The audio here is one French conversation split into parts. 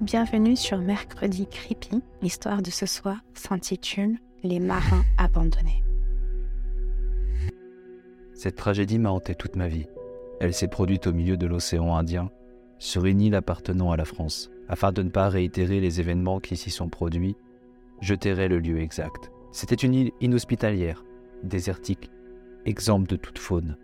Bienvenue sur Mercredi Creepy. L'histoire de ce soir s'intitule Les marins abandonnés. Cette tragédie m'a hanté toute ma vie. Elle s'est produite au milieu de l'océan Indien, sur une île appartenant à la France. Afin de ne pas réitérer les événements qui s'y sont produits, je tairai le lieu exact. C'était une île inhospitalière, désertique, exempte de toute faune.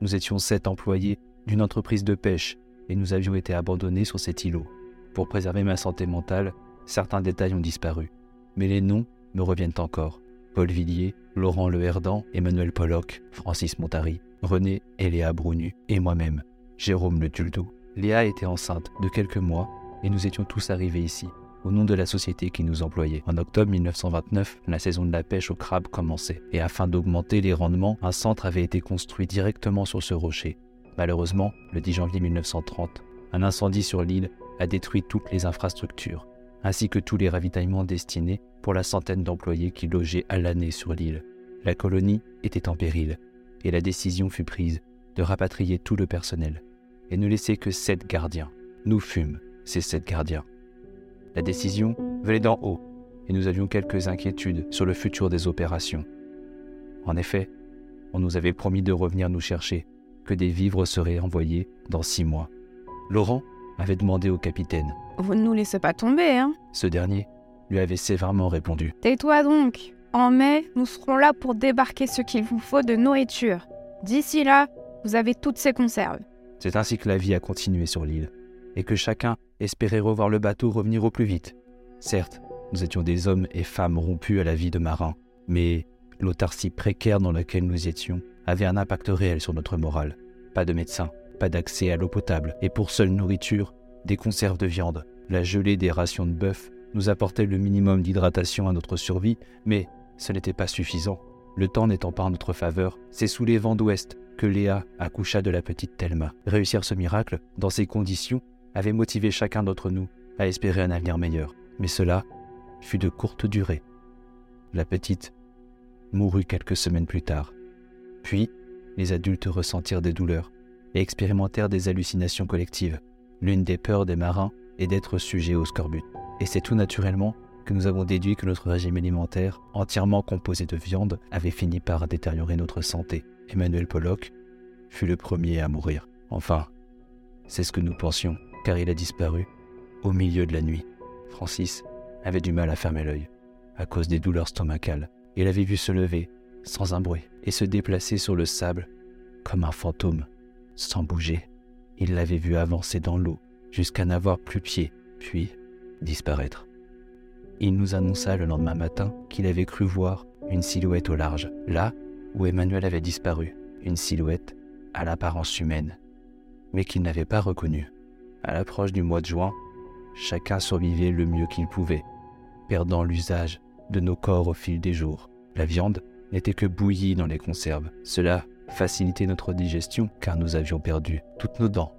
Nous étions sept employés d'une entreprise de pêche et nous avions été abandonnés sur cet îlot. Pour préserver ma santé mentale, certains détails ont disparu, mais les noms me reviennent encore. Paul Villiers, Laurent Leherdan, Emmanuel Pollock, Francis Montary, René et Léa Brunu, et moi-même, Jérôme Le Tuldo. Léa était enceinte de quelques mois et nous étions tous arrivés ici, au nom de la société qui nous employait. En octobre 1929, la saison de la pêche au crabe commençait, et afin d'augmenter les rendements, un centre avait été construit directement sur ce rocher. Malheureusement, le 10 janvier 1930, un incendie sur l'île a détruit toutes les infrastructures, ainsi que tous les ravitaillements destinés pour la centaine d'employés qui logeaient à l'année sur l'île. La colonie était en péril, et la décision fut prise de rapatrier tout le personnel et ne laisser que sept gardiens. Nous fûmes ces sept gardiens. La décision venait d'en haut, et nous avions quelques inquiétudes sur le futur des opérations. En effet, on nous avait promis de revenir nous chercher, que des vivres seraient envoyés dans six mois. Laurent avait demandé au capitaine. Vous ne nous laissez pas tomber, hein Ce dernier lui avait sévèrement répondu. Tais-toi donc. En mai, nous serons là pour débarquer ce qu'il vous faut de nourriture. D'ici là, vous avez toutes ces conserves. C'est ainsi que la vie a continué sur l'île, et que chacun espérait revoir le bateau revenir au plus vite. Certes, nous étions des hommes et femmes rompus à la vie de marins, mais l'autarcie précaire dans laquelle nous étions avait un impact réel sur notre morale. Pas de médecin, pas d'accès à l'eau potable, et pour seule nourriture, des conserves de viande. La gelée des rations de bœuf nous apportait le minimum d'hydratation à notre survie, mais ce n'était pas suffisant. Le temps n'étant pas en notre faveur, c'est sous les vents d'ouest que Léa accoucha de la petite Thelma. Réussir ce miracle, dans ces conditions, avait motivé chacun d'entre nous à espérer un avenir meilleur. Mais cela fut de courte durée. La petite mourut quelques semaines plus tard. Puis, les adultes ressentirent des douleurs et expérimentèrent des hallucinations collectives. L'une des peurs des marins est d'être sujet au scorbut. Et c'est tout naturellement que nous avons déduit que notre régime alimentaire, entièrement composé de viande, avait fini par détériorer notre santé. Emmanuel Pollock fut le premier à mourir. Enfin, c'est ce que nous pensions, car il a disparu au milieu de la nuit. Francis avait du mal à fermer l'œil, à cause des douleurs stomacales. Il avait vu se lever, sans un bruit, et se déplacer sur le sable, comme un fantôme, sans bouger. Il l'avait vu avancer dans l'eau, jusqu'à n'avoir plus pied, puis disparaître. Il nous annonça le lendemain matin qu'il avait cru voir une silhouette au large, là où Emmanuel avait disparu, une silhouette à l'apparence humaine, mais qu'il n'avait pas reconnue. À l'approche du mois de juin, chacun survivait le mieux qu'il pouvait, perdant l'usage de nos corps au fil des jours. La viande n'était que bouillie dans les conserves. Cela facilitait notre digestion car nous avions perdu toutes nos dents.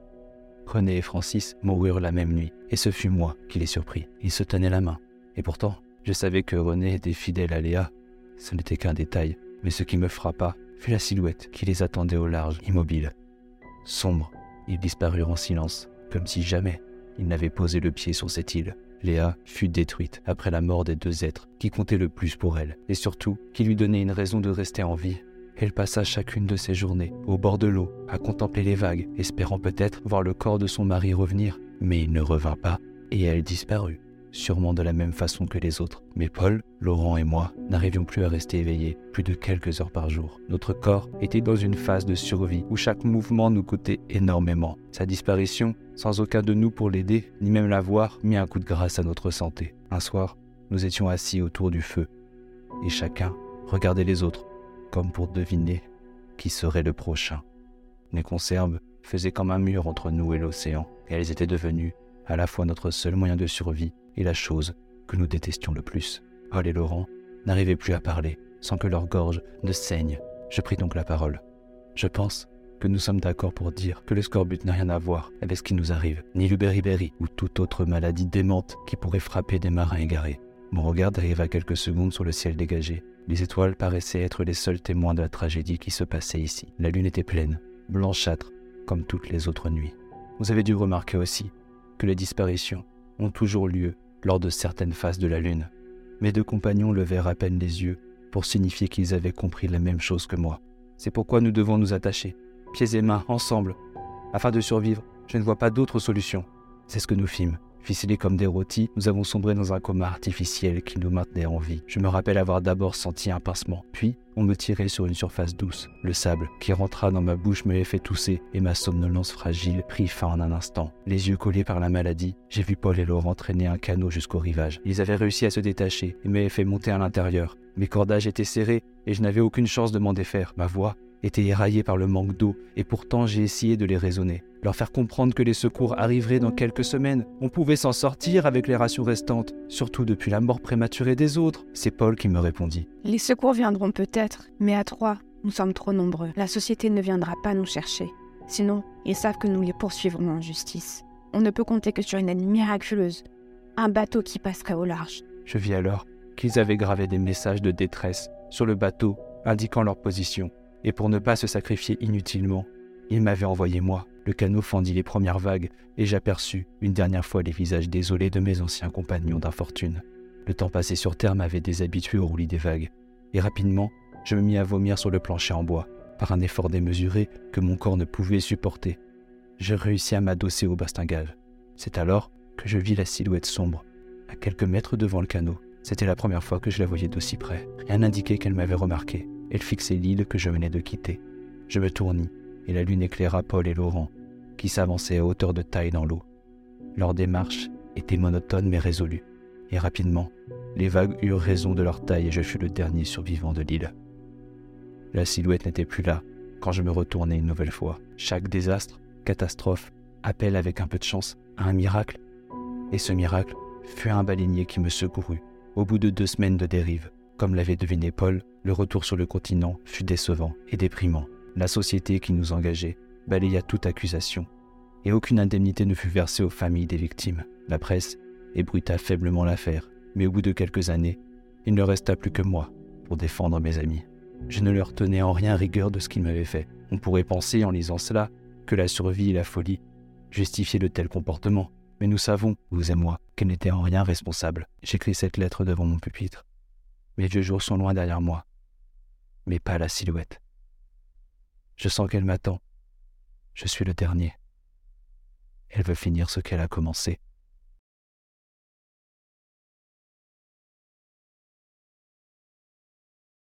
René et Francis moururent la même nuit, et ce fut moi qui les surpris. Ils se tenaient la main. Et pourtant, je savais que René était fidèle à Léa. Ce n'était qu'un détail, mais ce qui me frappa fut la silhouette qui les attendait au large, immobile. Sombre, ils disparurent en silence, comme si jamais ils n'avaient posé le pied sur cette île. Léa fut détruite après la mort des deux êtres qui comptaient le plus pour elle, et surtout qui lui donnaient une raison de rester en vie. Elle passa chacune de ses journées au bord de l'eau, à contempler les vagues, espérant peut-être voir le corps de son mari revenir. Mais il ne revint pas, et elle disparut sûrement de la même façon que les autres. Mais Paul, Laurent et moi n'arrivions plus à rester éveillés plus de quelques heures par jour. Notre corps était dans une phase de survie où chaque mouvement nous coûtait énormément. Sa disparition, sans aucun de nous pour l'aider, ni même la voir, mit un coup de grâce à notre santé. Un soir, nous étions assis autour du feu et chacun regardait les autres comme pour deviner qui serait le prochain. Les conserves faisaient comme un mur entre nous et l'océan, et elles étaient devenues à la fois notre seul moyen de survie et la chose que nous détestions le plus. Paul et Laurent n'arrivaient plus à parler sans que leur gorge ne saigne. Je pris donc la parole. Je pense que nous sommes d'accord pour dire que le scorbut n'a rien à voir avec ce qui nous arrive, ni le beriberi ou toute autre maladie démente qui pourrait frapper des marins égarés. Mon regard dériva quelques secondes sur le ciel dégagé. Les étoiles paraissaient être les seuls témoins de la tragédie qui se passait ici. La lune était pleine, blanchâtre, comme toutes les autres nuits. Vous avez dû remarquer aussi que les disparitions ont toujours lieu lors de certaines phases de la lune. Mes deux compagnons levèrent à peine les yeux pour signifier qu'ils avaient compris la même chose que moi. C'est pourquoi nous devons nous attacher, pieds et mains, ensemble. Afin de survivre, je ne vois pas d'autre solution. C'est ce que nous fîmes. Ficelés comme des rôtis, nous avons sombré dans un coma artificiel qui nous maintenait en vie. Je me rappelle avoir d'abord senti un pincement, puis on me tirait sur une surface douce. Le sable qui rentra dans ma bouche me fait tousser et ma somnolence fragile prit fin en un instant. Les yeux collés par la maladie, j'ai vu Paul et Laurent traîner un canot jusqu'au rivage. Ils avaient réussi à se détacher et m'avaient fait monter à l'intérieur. Mes cordages étaient serrés et je n'avais aucune chance de m'en défaire. Ma voix étaient éraillés par le manque d'eau, et pourtant j'ai essayé de les raisonner, leur faire comprendre que les secours arriveraient dans quelques semaines. On pouvait s'en sortir avec les rations restantes, surtout depuis la mort prématurée des autres. C'est Paul qui me répondit. Les secours viendront peut-être, mais à trois, nous sommes trop nombreux. La société ne viendra pas nous chercher. Sinon, ils savent que nous les poursuivrons en justice. On ne peut compter que sur une aide miraculeuse, un bateau qui passerait au large. Je vis alors qu'ils avaient gravé des messages de détresse sur le bateau indiquant leur position et pour ne pas se sacrifier inutilement, il m'avait envoyé moi. Le canot fendit les premières vagues, et j'aperçus une dernière fois les visages désolés de mes anciens compagnons d'infortune. Le temps passé sur terre m'avait déshabitué au roulis des vagues, et rapidement, je me mis à vomir sur le plancher en bois, par un effort démesuré que mon corps ne pouvait supporter. Je réussis à m'adosser au bastingage. C'est alors que je vis la silhouette sombre, à quelques mètres devant le canot. C'était la première fois que je la voyais d'aussi près. Rien n'indiquait qu'elle m'avait remarqué. Elle fixait l'île que je venais de quitter. Je me tournis, et la lune éclaira Paul et Laurent, qui s'avançaient à hauteur de taille dans l'eau. Leur démarche était monotone mais résolue, et rapidement, les vagues eurent raison de leur taille et je fus le dernier survivant de l'île. La silhouette n'était plus là quand je me retournai une nouvelle fois. Chaque désastre, catastrophe, appelle avec un peu de chance à un miracle. Et ce miracle fut un baleinier qui me secourut au bout de deux semaines de dérive. Comme l'avait deviné Paul, le retour sur le continent fut décevant et déprimant. La société qui nous engageait balaya toute accusation, et aucune indemnité ne fut versée aux familles des victimes. La presse ébruita faiblement l'affaire, mais au bout de quelques années, il ne resta plus que moi pour défendre mes amis. Je ne leur tenais en rien rigueur de ce qu'ils m'avaient fait. On pourrait penser, en lisant cela, que la survie et la folie justifiaient de tels comportements. Mais nous savons, vous et moi, qu'elle n'était en rien responsable. J'écris cette lettre devant mon pupitre. Mes vieux jours sont loin derrière moi, mais pas la silhouette. Je sens qu'elle m'attend. Je suis le dernier. Elle veut finir ce qu'elle a commencé.